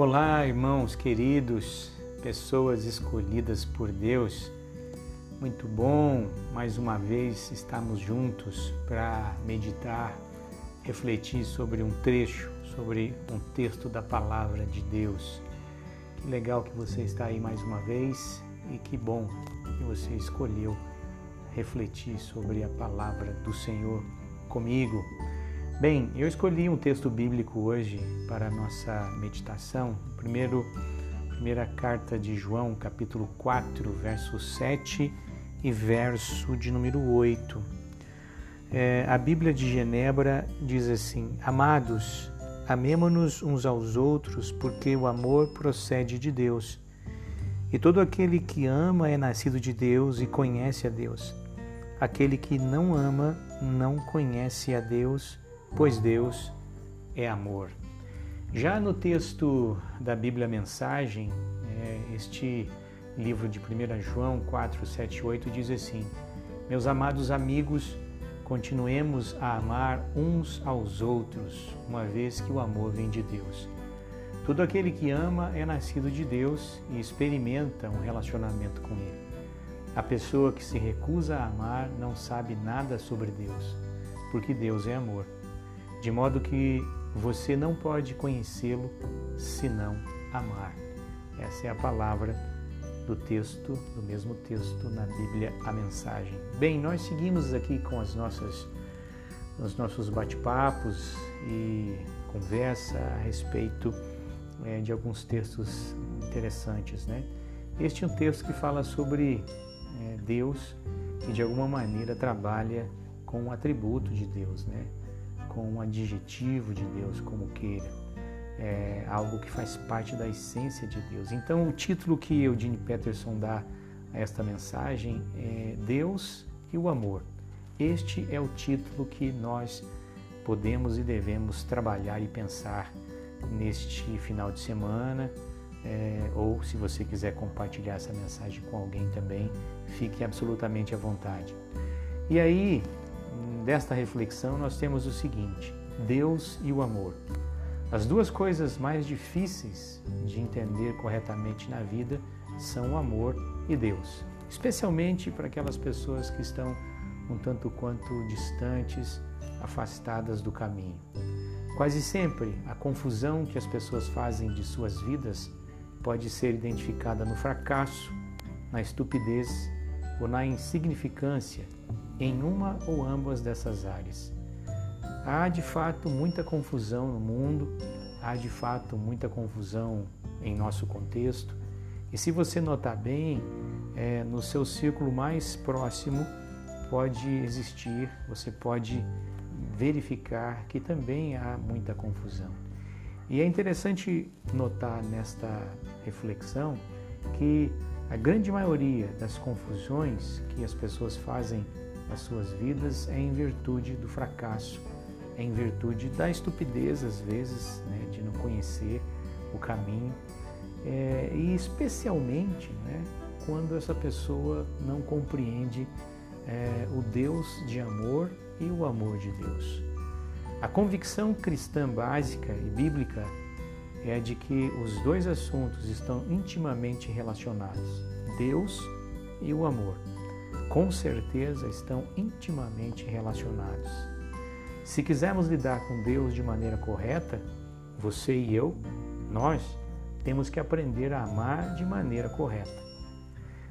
Olá, irmãos queridos, pessoas escolhidas por Deus. Muito bom, mais uma vez estamos juntos para meditar, refletir sobre um trecho, sobre um texto da palavra de Deus. Que legal que você está aí mais uma vez e que bom que você escolheu refletir sobre a palavra do Senhor comigo. Bem, eu escolhi um texto bíblico hoje para a nossa meditação. Primeiro, primeira carta de João, capítulo 4, verso 7 e verso de número 8. É, a Bíblia de Genebra diz assim: Amados, amemo-nos uns aos outros, porque o amor procede de Deus. E todo aquele que ama é nascido de Deus e conhece a Deus. Aquele que não ama não conhece a Deus, pois Deus é amor. Já no texto da Bíblia Mensagem, é, este livro de 1 João 4, 7 e 8 diz assim: Meus amados amigos, continuemos a amar uns aos outros, uma vez que o amor vem de Deus. Todo aquele que ama é nascido de Deus e experimenta um relacionamento com Ele. A pessoa que se recusa a amar não sabe nada sobre Deus, porque Deus é amor de modo que você não pode conhecê-lo se não amar. Essa é a palavra do texto, do mesmo texto na Bíblia, a mensagem. Bem, nós seguimos aqui com as nossas, os nossos bate-papos e conversa a respeito é, de alguns textos interessantes, né? Este é um texto que fala sobre é, Deus e de alguma maneira trabalha com um atributo de Deus, né? Com um adjetivo de Deus, como queira. É algo que faz parte da essência de Deus. Então, o título que Eugene Peterson dá a esta mensagem é Deus e o Amor. Este é o título que nós podemos e devemos trabalhar e pensar neste final de semana. É, ou se você quiser compartilhar essa mensagem com alguém também, fique absolutamente à vontade. E aí, desta reflexão, nós temos o seguinte: Deus e o amor. As duas coisas mais difíceis de entender corretamente na vida são o amor e Deus, especialmente para aquelas pessoas que estão um tanto quanto distantes, afastadas do caminho. Quase sempre a confusão que as pessoas fazem de suas vidas pode ser identificada no fracasso, na estupidez ou na insignificância em uma ou ambas dessas áreas. Há de fato muita confusão no mundo, há de fato muita confusão em nosso contexto, e se você notar bem, é, no seu círculo mais próximo pode existir, você pode verificar que também há muita confusão. E é interessante notar nesta reflexão que a grande maioria das confusões que as pessoas fazem nas suas vidas é em virtude do fracasso, é em virtude da estupidez, às vezes, né, de não conhecer o caminho, é, e especialmente né, quando essa pessoa não compreende é, o Deus de amor e o amor de Deus. A convicção cristã básica e bíblica é de que os dois assuntos estão intimamente relacionados: Deus e o amor. Com certeza estão intimamente relacionados. Se quisermos lidar com Deus de maneira correta, você e eu, nós, temos que aprender a amar de maneira correta.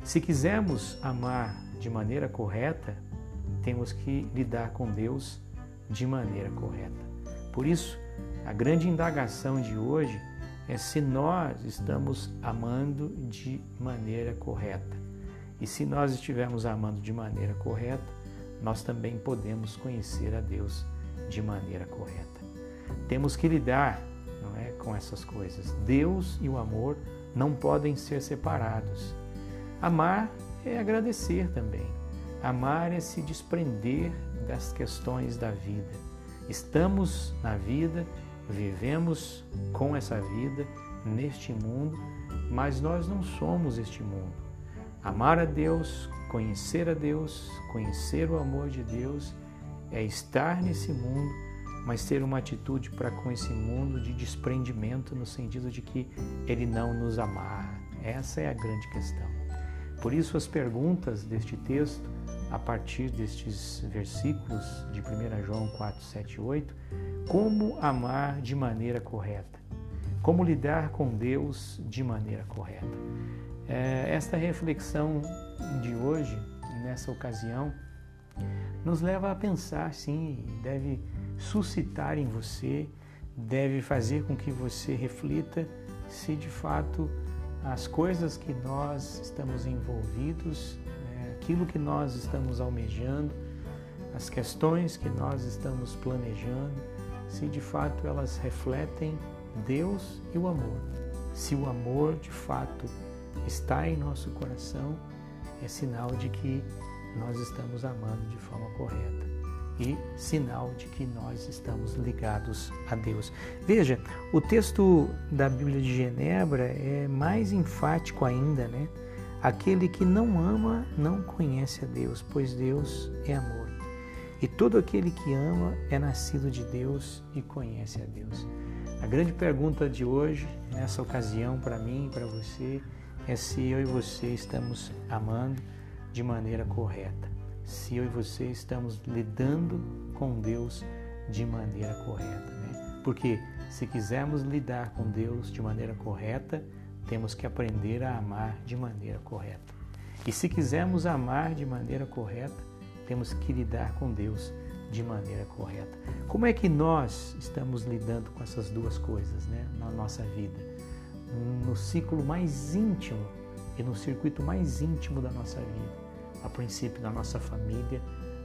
Se quisermos amar de maneira correta, temos que lidar com Deus de maneira correta. Por isso, a grande indagação de hoje é se nós estamos amando de maneira correta. E se nós estivermos amando de maneira correta, nós também podemos conhecer a Deus de maneira correta. Temos que lidar não é, com essas coisas. Deus e o amor não podem ser separados. Amar é agradecer também. Amar é se desprender das questões da vida Estamos na vida, vivemos com essa vida neste mundo, mas nós não somos este mundo. Amar a Deus, conhecer a Deus, conhecer o amor de Deus é estar nesse mundo, mas ter uma atitude para com esse mundo de desprendimento no sentido de que ele não nos amarra. Essa é a grande questão. Por isso as perguntas deste texto, a partir destes versículos de 1 João 4, 7 e 8, como amar de maneira correta? Como lidar com Deus de maneira correta? É, esta reflexão de hoje, nessa ocasião, nos leva a pensar, sim, deve suscitar em você, deve fazer com que você reflita se de fato as coisas que nós estamos envolvidos, aquilo que nós estamos almejando, as questões que nós estamos planejando, se de fato elas refletem Deus e o amor. Se o amor de fato está em nosso coração, é sinal de que nós estamos amando de forma correta e sinal de que nós estamos ligados a Deus. Veja, o texto da Bíblia de Genebra é mais enfático ainda, né? Aquele que não ama não conhece a Deus, pois Deus é amor. E todo aquele que ama é nascido de Deus e conhece a Deus. A grande pergunta de hoje, nessa ocasião, para mim e para você, é se eu e você estamos amando de maneira correta. Se eu e você estamos lidando com Deus de maneira correta, né? Porque se quisermos lidar com Deus de maneira correta, temos que aprender a amar de maneira correta. E se quisermos amar de maneira correta, temos que lidar com Deus de maneira correta. Como é que nós estamos lidando com essas duas coisas né, na nossa vida? No ciclo mais íntimo e no circuito mais íntimo da nossa vida. A princípio na nossa família,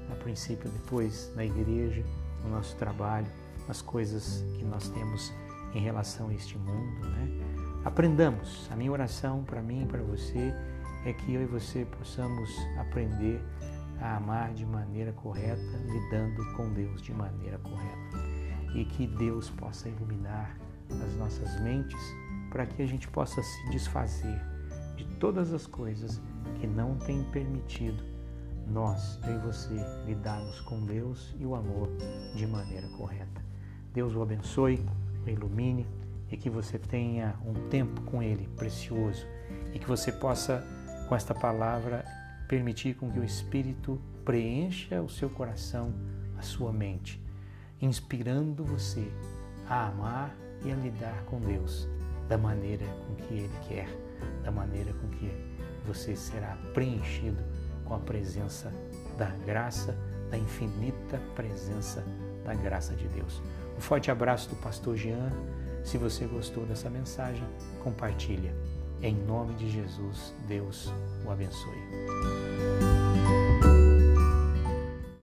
a princípio depois na igreja, no nosso trabalho, nas coisas que nós temos em relação a este mundo. Né? Aprendamos. A minha oração para mim e para você é que eu e você possamos aprender a amar de maneira correta, lidando com Deus de maneira correta. E que Deus possa iluminar as nossas mentes para que a gente possa se desfazer de todas as coisas que não têm permitido nós, eu e você, lidarmos com Deus e o amor de maneira correta. Deus o abençoe, o ilumine e que você tenha um tempo com Ele precioso e que você possa, com esta palavra, permitir com que o Espírito preencha o seu coração, a sua mente, inspirando você a amar e a lidar com Deus da maneira com que Ele quer, da maneira com que você será preenchido com a presença da graça, da infinita presença da graça de Deus. Um forte abraço do pastor Jean. Se você gostou dessa mensagem, compartilha. Em nome de Jesus, Deus o abençoe.